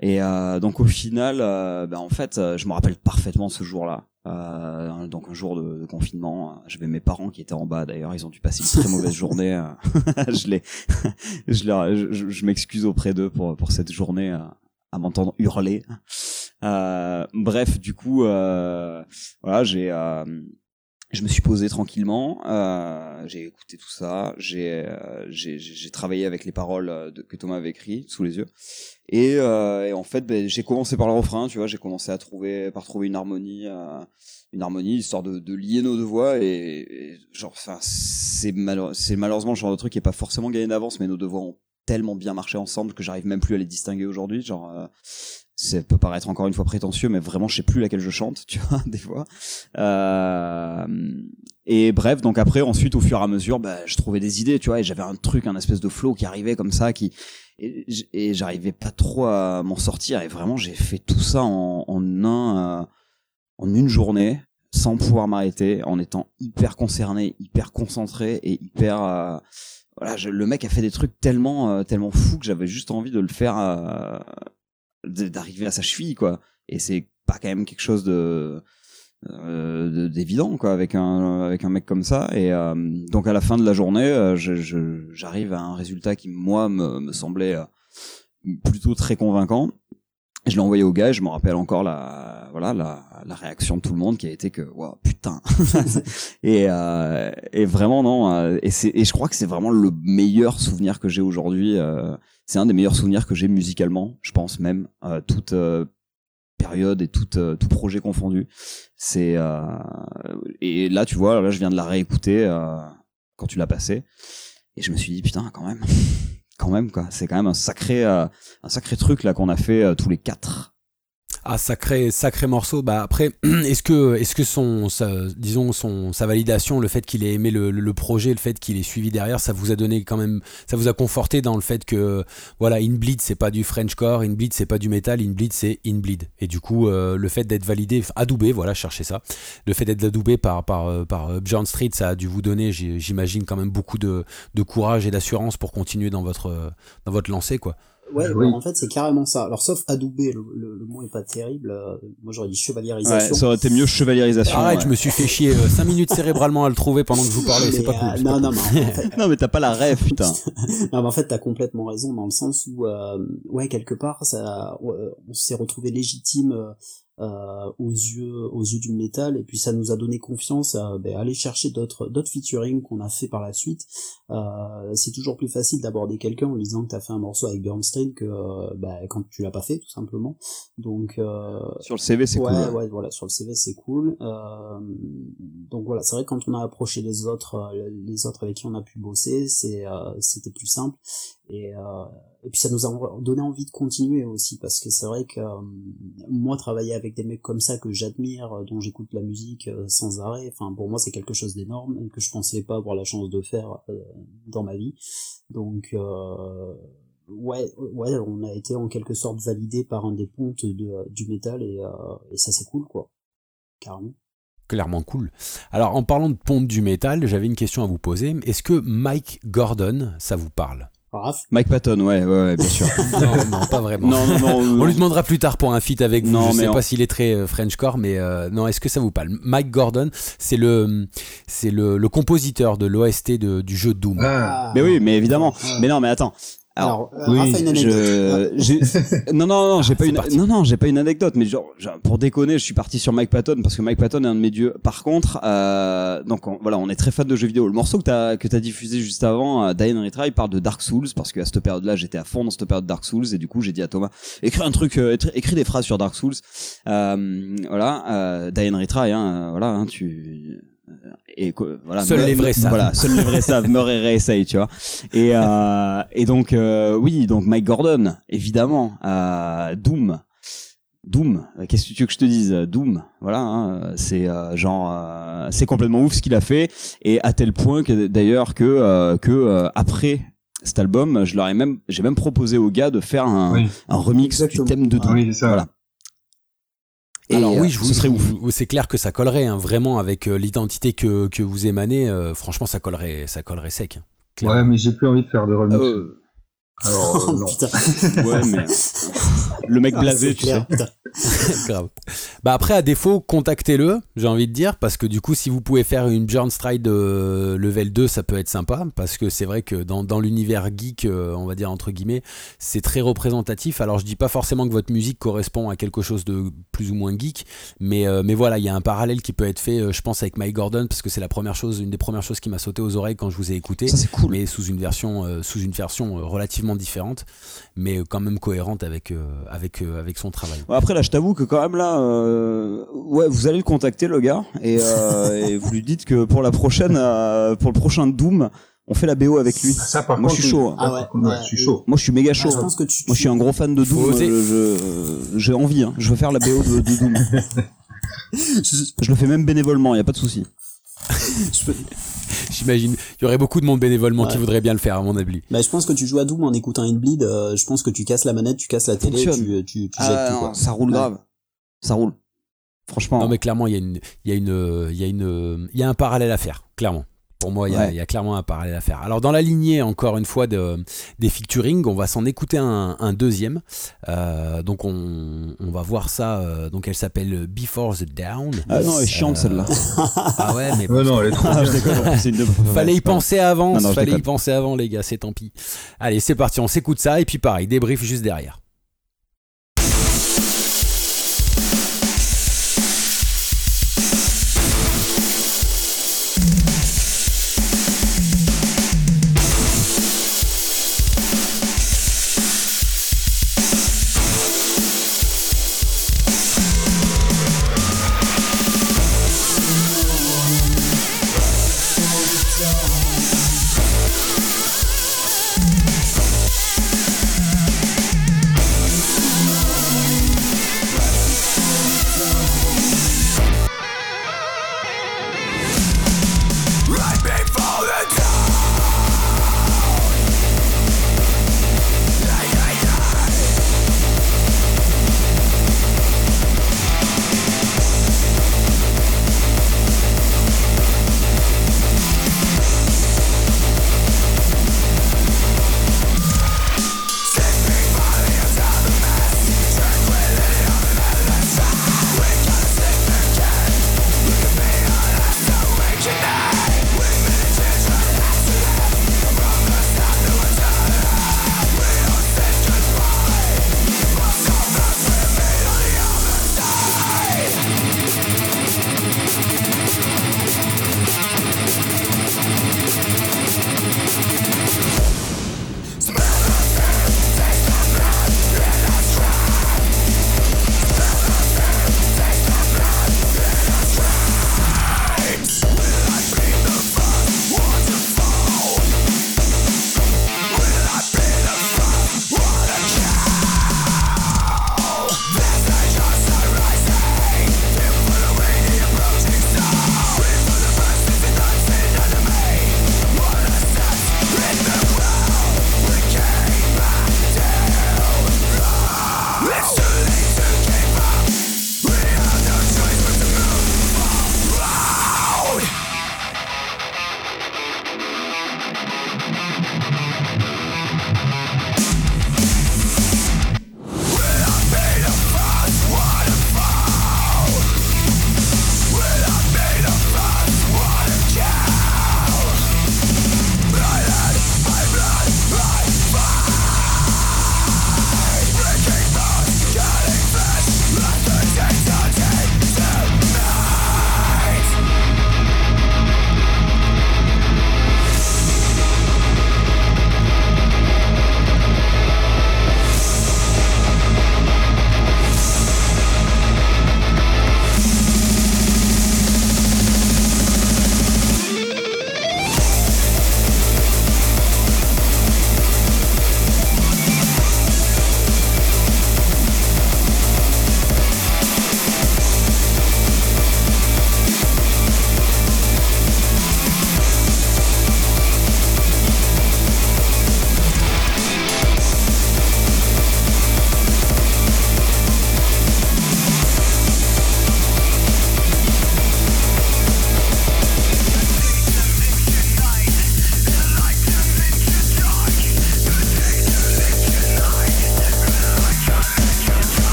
Et euh, donc au final, euh, ben en fait, je me rappelle parfaitement ce jour-là. Euh, donc un jour de, confinement, j'avais mes parents qui étaient en bas d'ailleurs, ils ont dû passer une très mauvaise journée. Euh, je les, je, leur, je, je m'excuse auprès d'eux pour pour cette journée euh, à m'entendre hurler. Euh, bref, du coup, voilà, j'ai je me suis posé tranquillement, euh, j'ai écouté tout ça, j'ai euh, j'ai travaillé avec les paroles de, que Thomas avait écrit sous les yeux, et, euh, et en fait ben, j'ai commencé par le refrain, tu vois, j'ai commencé à trouver par trouver une harmonie, euh, une harmonie histoire de, de lier nos deux voix et, genre enfin c'est c'est malheureusement le genre de truc qui est pas forcément gagné d'avance, mais nos deux voix ont tellement bien marché ensemble que j'arrive même plus à les distinguer aujourd'hui. Genre, euh, ça peut paraître encore une fois prétentieux, mais vraiment, je sais plus laquelle je chante, tu vois, des fois. Euh, et bref, donc après, ensuite, au fur et à mesure, bah, je trouvais des idées, tu vois, et j'avais un truc, un espèce de flow qui arrivait comme ça, qui et, j'arrivais pas trop à m'en sortir. Et vraiment, j'ai fait tout ça en, un, euh, en une journée, sans pouvoir m'arrêter, en étant hyper concerné, hyper concentré et hyper euh, voilà, le mec a fait des trucs tellement euh, tellement fous que j'avais juste envie de le faire euh, d'arriver à sa cheville quoi. Et c'est pas quand même quelque chose de euh, d'évident quoi avec un avec un mec comme ça. Et euh, donc à la fin de la journée j'arrive à un résultat qui moi me, me semblait plutôt très convaincant. Je l'ai envoyé au gars, je me rappelle encore la voilà la, la, réaction de tout le monde qui a été que wow, putain. Et euh, et vraiment non et c'est et je crois que c'est vraiment le meilleur souvenir que j'ai aujourd'hui euh, c'est un des meilleurs souvenirs que j'ai musicalement je pense même euh, toute euh, période et toute euh, tout projet confondu c'est euh, et là tu vois là je viens de la réécouter quand tu l'as passé et je me suis dit putain quand même quand même quoi. C'est quand même un sacré euh, un sacré truc là qu'on a fait euh, tous les quatre. Ah sacré sacré morceau. Bah après, est-ce que est-ce que son sa, disons son validation, le fait qu'il ait aimé le, projet, le fait qu'il ait suivi derrière, ça vous a donné quand même, ça vous a conforté dans le fait que voilà, Inbleed c'est pas du Frenchcore, Inbleed c'est pas du metal, Inbleed c'est Inbleed. Et du coup, euh, le fait d'être validé, adoubé, voilà, cherchez ça. Le fait d'être adoubé par par euh, par John euh, Street, ça a dû vous donner, j'imagine quand même beaucoup de, courage et d'assurance pour continuer dans votre dans lancée quoi. Ouais, bah, en fait, c'est carrément ça. Alors, sauf adoubé, le, le, mot est pas terrible. Euh, moi, j'aurais dit chevalierisation. Ouais, ça aurait été mieux chevalierisation. Arrête, je me suis fait chier 5 euh, minutes cérébralement à le trouver pendant que je vous parlais. C'est pas cool. Euh, non, non, mais en fait, non, mais t'as pas la rêve, putain. non, mais en fait, t'as complètement raison dans le sens où, ouais, quelque part, ça, on s'est retrouvé légitime euh, aux yeux aux yeux du métal. Et puis ça nous a donné confiance à ben, aller chercher d'autres d'autres featuring qu'on a fait par la suite. Euh, c'est toujours plus facile d'aborder quelqu'un en lui disant que t'as fait un morceau avec Bernstein que euh, ben, quand tu l'as pas fait tout simplement. Donc euh, sur le CV c'est ouais, cool ouais. voilà sur le CV c'est cool. Euh, donc voilà c'est vrai que quand on a approché les autres les autres avec qui on a pu bosser c'est c'était plus simple et, euh, et puis ça nous a donné envie de continuer aussi parce que c'est vrai que euh, moi travailler avec des mecs comme ça que j'admire, euh, dont j'écoute la musique sans arrêt, enfin pour moi c'est quelque chose d'énorme que je pensais pas avoir la chance de faire dans ma vie. Donc ouais, ouais, on a été en quelque sorte validé par un des pontes du métal et, et ça c'est cool quoi, carrément clairement cool. Alors en parlant de ponte du métal, j'avais une question à vous poser. Est-ce que Mike Gordon, ça vous parle? Mike Patton, ouais, ouais, bien sûr. non, non, pas vraiment. Non, non, non, On lui demandera plus tard pour un feat avec vous. Non, Je sais pas s'il est très euh, Frenchcore, mais euh, non. Est-ce que ça vous parle? Mike Gordon, c'est le, c'est le, le, compositeur de l'OST du jeu Doom. Ah. Mais oui, mais évidemment. Mais non, mais attends. Alors, euh, oui, je, non, non, non, j'ai ah, pas une, non, non, j'ai pas une anecdote, mais genre, pour déconner, je suis parti sur Mike Patton parce que Mike Patton est un de mes dieux. Par contre, euh, donc voilà, on est très fan de jeux vidéo. Le morceau que t'as que t'as diffusé juste avant, euh, Diane Retry, parle de Dark Souls parce qu'à cette période-là, j'étais à fond dans cette période de Dark Souls et du coup, j'ai dit à Thomas, écris un truc, euh, écris des phrases sur Dark Souls. Euh, voilà, euh, Diane Retry, hein, voilà, hein, tu et voilà seuls les vrais savent. voilà seuls les vrais savent meurt et réessaye tu vois. Et euh, et donc euh, oui donc Mike Gordon évidemment euh, Doom. Doom qu'est-ce que tu veux que je te dise? Doom voilà hein, c'est euh, genre euh, c'est complètement ouf ce qu'il a fait. Et à tel point que d'ailleurs que euh, que après cet album je leur ai même j'ai même proposé aux gars de faire un, un remix du thème de Doom. Oui, ça. voilà alors oui, je vous, serait C'est clair que ça collerait hein, vraiment avec euh, l'identité que, que vous émanez. Euh, franchement, ça collerait, ça collerait sec. Hein, ouais, mais j'ai plus envie de faire de remix. Euh, alors, non. Putain. Ouais, mais le mec ah, blasé, tu sais. Grave. Bah après, à défaut, contactez-le, j'ai envie de dire, parce que du coup, si vous pouvez faire une Björn Stride euh, level 2, ça peut être sympa, parce que c'est vrai que dans, dans l'univers geek, euh, on va dire entre guillemets, c'est très représentatif. Alors, je dis pas forcément que votre musique correspond à quelque chose de plus ou moins geek, mais, euh, mais voilà, il y a un parallèle qui peut être fait, je pense, avec Mike Gordon, parce que c'est la première chose, une des premières choses qui m'a sauté aux oreilles quand je vous ai écouté. Ça, c'est cool. Mais sous une version, sous une version relativement différente, mais quand même cohérente avec, avec, avec son travail. Après, là, je t'avoue que quand même là, euh, ouais, vous allez le contacter le gars et, euh, et, vous lui dites que pour la prochaine, euh, pour le prochain Doom, On fait la BO avec lui. Ça, par Moi, contre, je suis chaud. Ah ouais, moi, ouais. je suis chaud. Moi, je suis méga chaud. Ah, je pense que tu, Moi, je suis un gros fan de Doom. J'ai envie. Hein. Je veux faire la BO de, de Doom. je, je le fais même bénévolement. Il y a pas de souci. J'imagine. Il y aurait beaucoup de monde bénévolement qui voudrait bien le faire, à mon avis. Bah, je pense que tu joues à Doom en écoutant Inbleed, euh, je pense que tu casses la manette, tu casses la télé, tu, tu, tu Ah, jettes tout, quoi. ça roule Ouais. grave. Ça roule. Franchement. Non, mais clairement, il y a une, il y a une, il y a une, il y a un parallèle à faire, clairement. Pour moi, il y, a, Ouais. il y a clairement un parallèle à faire. Alors, dans la lignée, encore une fois, de, des featuring, on va s'en écouter un, un deuxième. Euh, donc, on, on va voir ça. euh, donc, elle s'appelle Before the Down. Ah non, elle est chiante Euh, celle-là. Ah ouais, mais Ouais, non, elle est trop je déconne. C'est une de- Fallait y penser avant, Non, non, je fallait y penser avant les gars, c'est tant pis. Allez, c'est parti, on s'écoute ça et puis pareil, débrief juste derrière.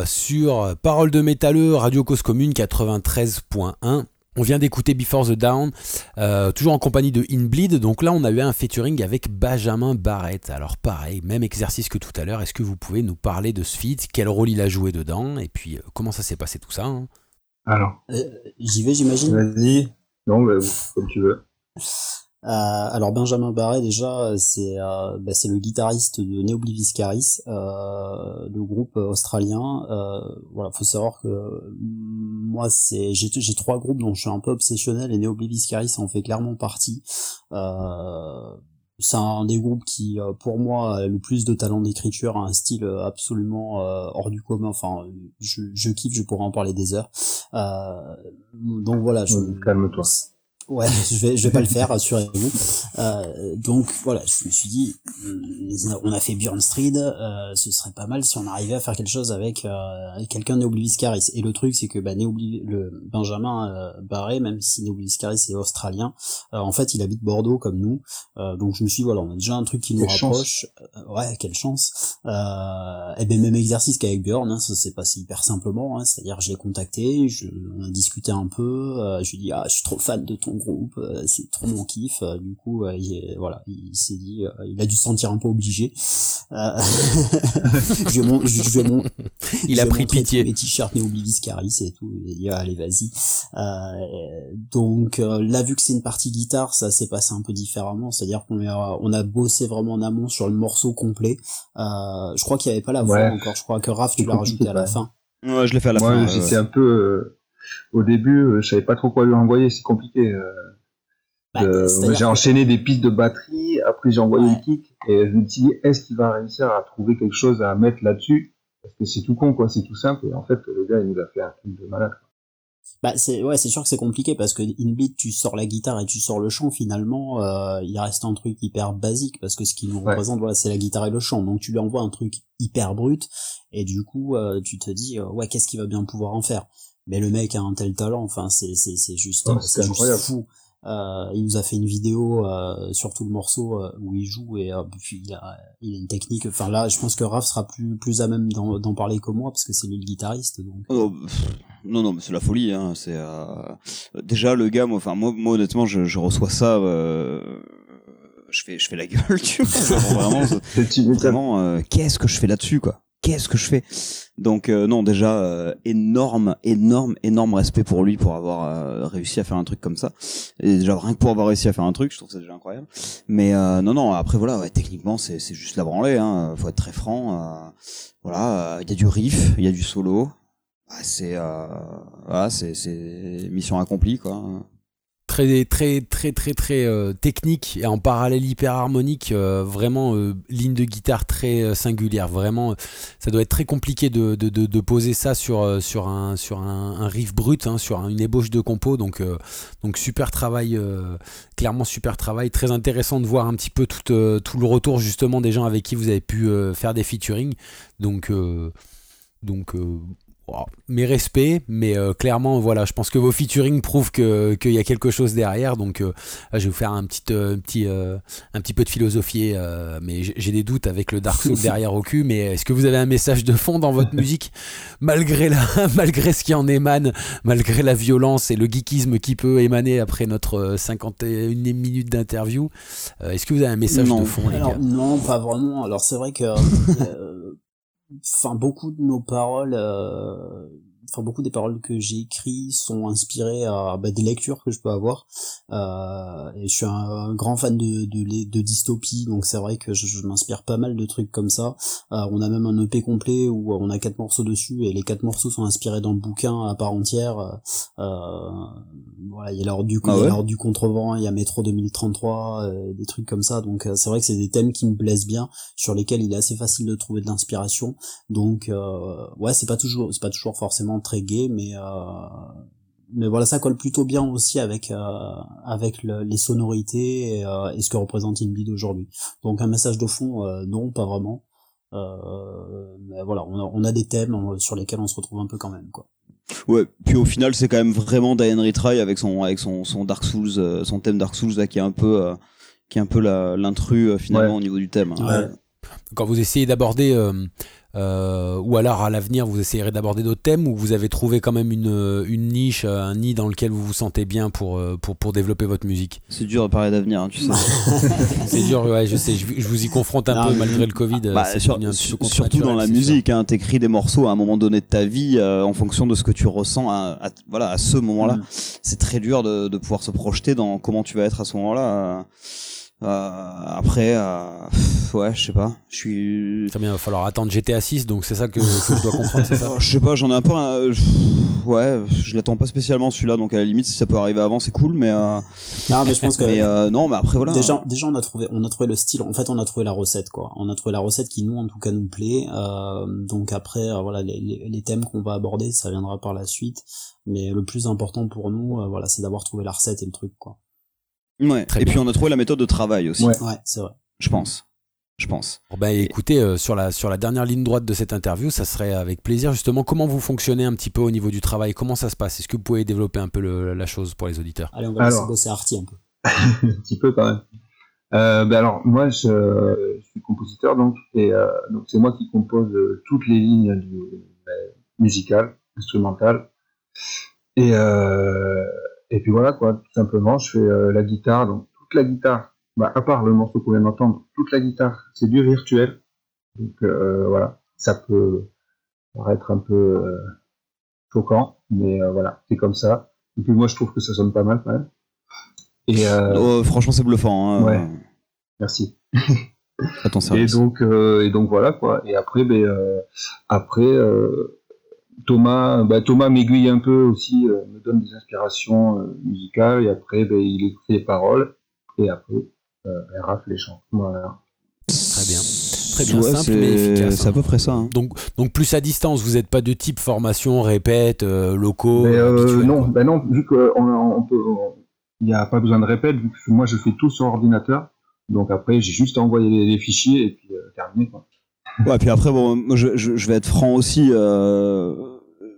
Retour sur Parole de métalleux, Radio Cause Commune 93.1. On vient d'écouter Before the Down, euh, toujours en compagnie de Inbleed. Donc là, on a eu un featuring avec Benjamin Barrett. Alors pareil, même exercice que tout à l'heure. Est-ce que vous pouvez nous parler de ce feat? Quel rôle il a joué dedans? Et puis, euh, comment ça s'est passé tout ça hein? Alors, euh, j'y vais, j'imagine. Vas-y. Non, bah, comme tu veux. Euh, alors Benjamin Barret déjà c'est euh, bah, c'est le guitariste de Neoblivis Caris, euh, le groupe australien. Euh, voilà, faut savoir que moi c'est j'ai j'ai trois groupes dont je suis un peu obsessionnel et Neoblivis Caris en fait clairement partie. Euh, c'est un des groupes qui, pour moi, a le plus de talent d'écriture, a un style absolument hors du commun. Enfin, je, je kiffe, je pourrais en parler des heures. donc voilà, je, calme-toi. Ouais, je vais, je vais pas le faire, rassurez-vous. Euh, donc voilà, je me suis dit, euh, on a fait Björn Street, euh, ce serait pas mal si on arrivait à faire quelque chose avec, euh, quelqu'un de Neoblivis Caris. Et le truc, c'est que bah, le Benjamin euh, Barré, même si Neoblivis Caris est australien, euh, en fait, il habite Bordeaux comme nous. donc je me suis dit, voilà, on a déjà un truc qui nous rapproche. ouais, quelle chance. et ben même exercice qu'avec Björn, hein, ça s'est passé hyper simplement. Hein, C'est-à-dire, je l'ai contacté, je, on a discuté un peu. je lui ai dit, ah, je suis trop fan de ton groupe, euh, c'est trop mon kiff. Euh, du coup, euh, il, voilà, il s'est dit, il a dû se sentir un peu obligé. je mon, je, mon, il a pris pitié. Les t-shirts Néoblivis Caris et tout. Il a dit, allez, vas-y. donc là, vu que c'est une partie guitare, ça s'est passé un peu différemment. C'est-à-dire qu'on a, on a bossé vraiment en amont sur le morceau complet. je crois qu'il n'y avait pas la voix encore. Je crois que Raph, tu l'as rajouté à la fin. Ouais, je l'ai fait à la fin. J'étais un peu au début, euh, je savais pas trop quoi lui envoyer, c'est compliqué. Euh, bah, j'ai enchaîné des pistes de batterie, après j'ai envoyé une kick, et je me suis dit, est-ce qu'il va réussir à trouver quelque chose à mettre là-dessus? Parce que c'est tout con, quoi, c'est tout simple, et en fait, le gars, il nous a fait un truc de malade. Bah c'est ouais c'est sûr que c'est compliqué parce que in tu sors la guitare et tu sors le chant finalement euh, il reste un truc hyper basique parce que ce qui nous représente voilà c'est la guitare et le chant. Donc tu lui envoies un truc hyper brut et du coup tu te dis ouais qu'est-ce qu'il va bien pouvoir en faire? Mais le mec a un tel talent enfin c'est c'est c'est juste oh, c'est juste fou. Euh, il nous a fait une vidéo euh, sur tout le morceau euh, où il joue et euh, puis il a, il a une technique. Enfin là je pense que Raph sera plus plus à même d'en parler que moi parce que c'est lui le guitariste donc. Oh, non non mais c'est la folie hein c'est euh, déjà le gars moi enfin moi, moi honnêtement je, je reçois ça je fais je fais la gueule tu vois vraiment vraiment qu'est-ce que je fais là-dessus quoi? Qu'est-ce que je fais Donc euh, non, déjà euh, énorme, énorme, énorme respect pour lui pour avoir euh, réussi à faire un truc comme ça. Et déjà rien que pour avoir réussi à faire un truc, je trouve ça déjà incroyable. Mais non, non, après voilà, ouais, techniquement c'est c'est juste la branlée. Hein, faut être très franc. voilà, il y a du riff, il y a du solo. Bah, c'est voilà, c'est c'est mission accomplie quoi très euh, technique et en parallèle hyper harmonique euh, vraiment euh, ligne de guitare très singulière. Vraiment ça doit être très compliqué de, poser ça sur un riff brut hein, sur une ébauche de compo. Donc super travail clairement super travail. Très intéressant de voir un petit peu tout, tout le retour justement des gens avec qui vous avez pu faire des featuring. Donc donc mes respects, mais euh, clairement, voilà, je pense que vos featuring prouvent qu'il y a quelque chose derrière. Donc, euh, je vais vous faire un petit, euh, petit, un petit peu de philosophie, mais j'ai des doutes avec le Dark Souls derrière au cul. Mais est-ce que vous avez un message de fond dans votre musique, malgré, la, malgré ce qui en émane, malgré la violence et le geekisme qui peut émaner après notre 51 minutes d'interview Est-ce que vous avez un message de fond, les gars? Non, pas vraiment. Alors, c'est vrai que enfin beaucoup de nos paroles euh, enfin beaucoup des paroles que j'ai écrites sont inspirées à bah, des lectures que je peux avoir. Euh, et je suis un, grand fan de, de, de dystopie donc c'est vrai que je, je m'inspire pas mal de trucs comme ça. Euh, on a même un EP complet où on a quatre morceaux dessus et les quatre morceaux sont inspirés d'un bouquin à part entière. Euh, voilà il y a l'ordre du ah du contrevent il y a métro 2033 euh, des trucs comme ça. Donc euh, c'est vrai que c'est des thèmes qui me plaisent bien sur lesquels il est assez facile de trouver de l'inspiration. Donc euh, ouais c'est pas toujours c'est pas toujours forcément très gay, mais euh, mais voilà, ça colle plutôt bien aussi avec euh, avec les sonorités euh, et, ce que représente Inbleed aujourd'hui. Donc un message de fond, non, pas vraiment. mais voilà, on a, on a des thèmes sur lesquels on se retrouve un peu quand même, quoi. Ouais, puis au final, c'est quand même vraiment Diane Retry avec son avec son son Dark Souls, son thème Dark Souls là qui est un peu qui est un peu l'intrus finalement au niveau du thème. Hein. Quand vous essayez d'aborder euh, ou alors à l'avenir vous essayerez d'aborder d'autres thèmes ou vous avez trouvé quand même une, une niche, un nid dans lequel vous vous sentez bien pour, euh, pour, pour développer votre musique? C'est dur de parler d'avenir, hein, tu sais. c'est dur, ouais, je sais, je, vous y confronte un peu malgré le Covid. Bah, surtout dans la musique, hein, t'écris des morceaux à un moment donné de ta vie euh, en fonction de ce que tu ressens à, voilà, à ce moment-là. Mm. C'est très dur de, de pouvoir se projeter dans comment tu vas être à ce moment-là. Euh, après, euh, ouais, je sais pas. Je suis. Très bien, il va falloir attendre GTA 6, donc c'est ça que, je dois comprendre, c'est ça Je sais pas, j'en ai un peu. ouais, je l'attends pas spécialement celui-là, donc à la limite, si ça peut arriver avant, c'est cool, mais. Euh... Non, mais je pense que. mais euh, non, mais après voilà. Déjà, déjà, on a trouvé, on a trouvé le style. En fait, on a trouvé la recette, quoi. On a trouvé la recette qui nous, en tout cas, nous plaît. Euh, donc après, euh, voilà, les, les, les thèmes qu'on va aborder, ça viendra par la suite. Mais le plus important pour nous, voilà, c'est d'avoir trouvé la recette et le truc, quoi. Ouais. et puis on a trouvé la méthode de travail aussi. Ouais, c'est vrai. Je pense. Je pense. Bon bah, écoutez, euh, sur, la, sur la dernière ligne droite de cette interview, ça serait avec plaisir justement comment vous fonctionnez un petit peu au niveau du travail, comment ça se passe? Est-ce que vous pouvez développer un peu la chose pour les auditeurs? Allez, on va laisser bosser Artie un peu. un petit peu quand même. Euh, ben alors moi je, suis compositeur donc et euh, donc c'est moi qui compose euh, toutes les lignes du, ben, musicales, instrumentales et euh, et puis voilà, quoi, tout simplement, je fais euh, la guitare, donc toute la guitare, bah, à part le morceau qu'on vient d'entendre, toute la guitare, c'est du virtuel. Donc euh, voilà, ça peut paraître un peu euh, choquant, mais voilà, c'est comme ça. Et puis moi, je trouve que ça sonne pas mal quand même. Et oh, franchement, c'est bluffant. Hein. Ouais. Merci. Et donc, et donc voilà quoi. Et après, ben, après Thomas, bah, Thomas m'aiguille un peu aussi, euh, me donne des inspirations euh, musicales, et après, bah, il écoute les paroles, et après, euh, elle rafle les chants. Voilà. Très bien. Très bien, simple mais efficace. C'est à peu près ça. Hein. Donc, donc plus à distance, vous n'êtes pas de type formation, répète, locaux Non, bah non, vu qu'il n'y a pas besoin de répète, vu que moi je fais tout sur ordinateur, donc après j'ai juste à envoyer les, fichiers et puis terminé. Quoi. Ouais, puis après, bon, je, je, je vais être franc aussi. Euh,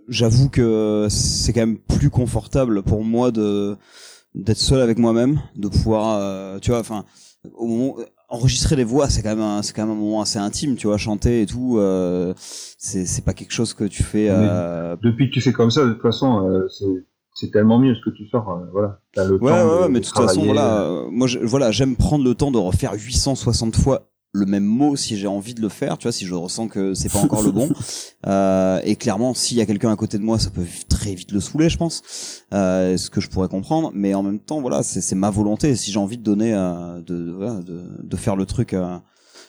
J'avoue que c'est quand même plus confortable pour moi de d'être seul avec moi-même, de pouvoir, euh, tu vois, enfin, au moment enregistrer les voix, c'est quand même c'est quand même un moment assez intime, tu vois, chanter et tout. Euh, c'est c'est pas quelque chose que tu fais. Euh... Depuis que tu fais comme ça, de toute façon, euh, c'est c'est tellement mieux ce que tu sors, euh, voilà. As le ouais, temps ouais, ouais, mais de toute façon, voilà, moi, je, voilà, j'aime prendre le temps de refaire 860 fois le même mot si j'ai envie de le faire, tu vois, si je ressens que c'est pas encore le bon. Euh, et clairement, s'il y a quelqu'un à côté de moi, ça peut très vite le saouler, je pense. Euh, ce que je pourrais comprendre, mais en même temps, voilà, c'est ma volonté. Si j'ai envie de donner, euh, de, de, de, faire le truc euh,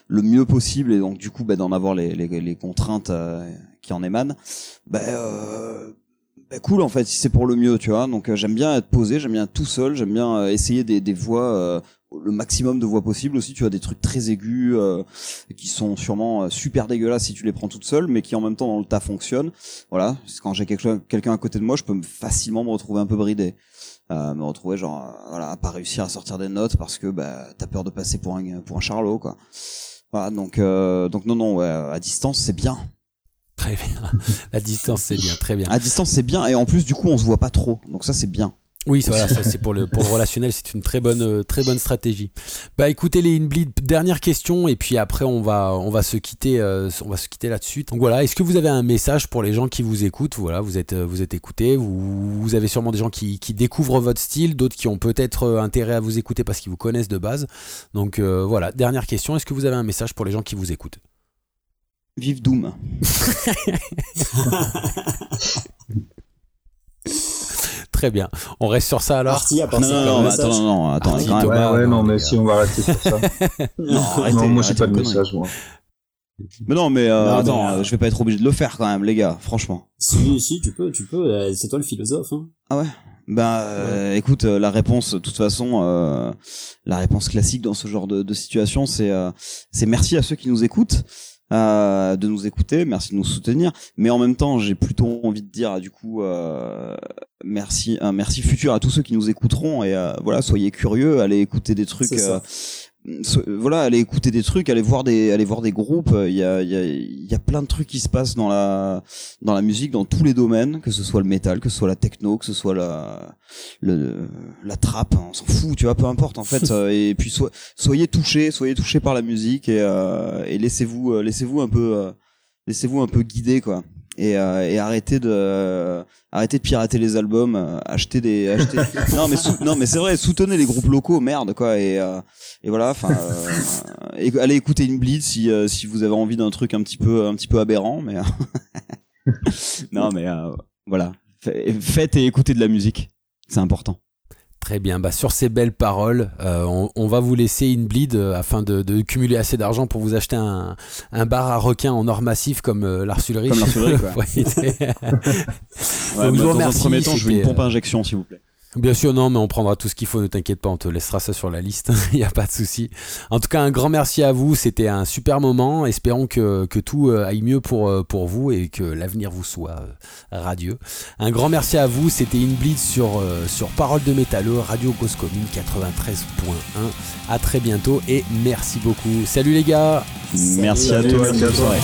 le mieux possible, et donc du coup, bah, d'en avoir les, les, les contraintes euh, qui en émanent, bah, bah, cool en fait si c'est pour le mieux tu vois donc j'aime bien être posé j'aime bien être tout seul j'aime bien essayer des, des voix le maximum de voix possible aussi. Tu as des trucs très aigus euh, qui sont sûrement euh, super dégueulasses si tu les prends toutes seules, mais qui en même temps dans le tas fonctionnent. Voilà, quand j'ai quelqu'un à côté de moi, je peux facilement me retrouver un peu bridé. Euh, me retrouver genre voilà à pas réussir à sortir des notes parce que bah t'as peur de passer pour un pour un charlot quoi. Voilà donc donc non non ouais, à distance c'est bien. Très bien. À distance c'est bien très bien. À distance c'est bien et en plus du coup on se voit pas trop donc ça c'est bien. Oui, voilà, ça c'est pour le pour le relationnel, c'est une très bonne euh, très bonne stratégie. Bah écoutez les Inbleed, dernière question et puis après on va on va se quitter euh, on va se quitter là-dessus. Donc voilà, est-ce que vous avez un message pour les gens qui vous écoutent? Voilà, vous êtes euh, vous êtes écoutés, vous, vous avez sûrement des gens qui, qui découvrent votre style, d'autres qui ont peut-être intérêt à vous écouter parce qu'ils vous connaissent de base. Donc voilà, dernière question, est-ce que vous avez un message pour les gens qui vous écoutent? Vive Doom. Très bien. On reste sur ça alors. Parti, à non, non, non, attends, non, non, attends. Ouais, ouais, non, mais si on va rester sur ça. non, arrêtez, non, moi j'ai pas de message, moi. Mais non, mais euh, attends, euh, je vais pas être obligé de le faire quand même, les gars, franchement. Si, si, tu peux, tu peux. Euh, c'est toi le philosophe. Hein. Ah ouais? Ben, euh, écoute, la réponse, de toute façon, euh, la réponse classique dans ce genre de, de situation, c'est c'est merci à ceux qui nous écoutent. Euh, de nous écouter, merci de nous soutenir, mais en même temps, j'ai plutôt envie de dire du coup euh, merci, un merci futur à tous ceux qui nous écouteront. Et euh, voilà, soyez curieux, allez écouter des trucs voilà, aller écouter des trucs, aller voir des, aller voir des groupes. Il y a, il y a, il y a plein de trucs qui se passent dans la, dans la musique, dans tous les domaines, que ce soit le métal, que ce soit la techno, que ce soit la, le, la trappe, on s'en fout, tu vois, peu importe en fait. et puis soyez touchés, soyez touchés par la musique et, euh, et laissez-vous, euh, laissez-vous un peu, euh, laissez-vous un peu guider quoi et, euh, et arrêtez de euh, arrêtez de pirater les albums euh, achetez des achetez non mais non mais c'est vrai soutenez les groupes locaux merde quoi et euh, et voilà enfin allez écouter une bleed si si vous avez envie d'un truc un petit peu un petit peu aberrant mais non mais voilà. Faites et écoutez de la musique c'est important Très bien, bah, sur ces belles paroles, euh, on, va vous laisser une bleed euh, afin de, cumuler assez d'argent pour vous acheter un, bar à requins en or massif comme euh, l'Arsulerie. Comme l'Arsulerie, quoi. ouais, dans un premier temps, je veux une pompe à injection, s'il vous plaît. Bien sûr, non, mais on prendra tout ce qu'il faut, ne t'inquiète pas, on te laissera ça sur la liste, il n'y a pas de souci. En tout cas, un grand merci à vous, c'était un super moment, espérons que, que tout euh, aille mieux pour, euh, pour vous et que l'avenir vous soit euh, radieux. Un grand merci à vous, c'était Inbleed sur, sur Parole de Métalleux, Radio Cause Commune 93.1. À très bientôt et merci beaucoup. Salut les gars Merci à toi, bonne soirée.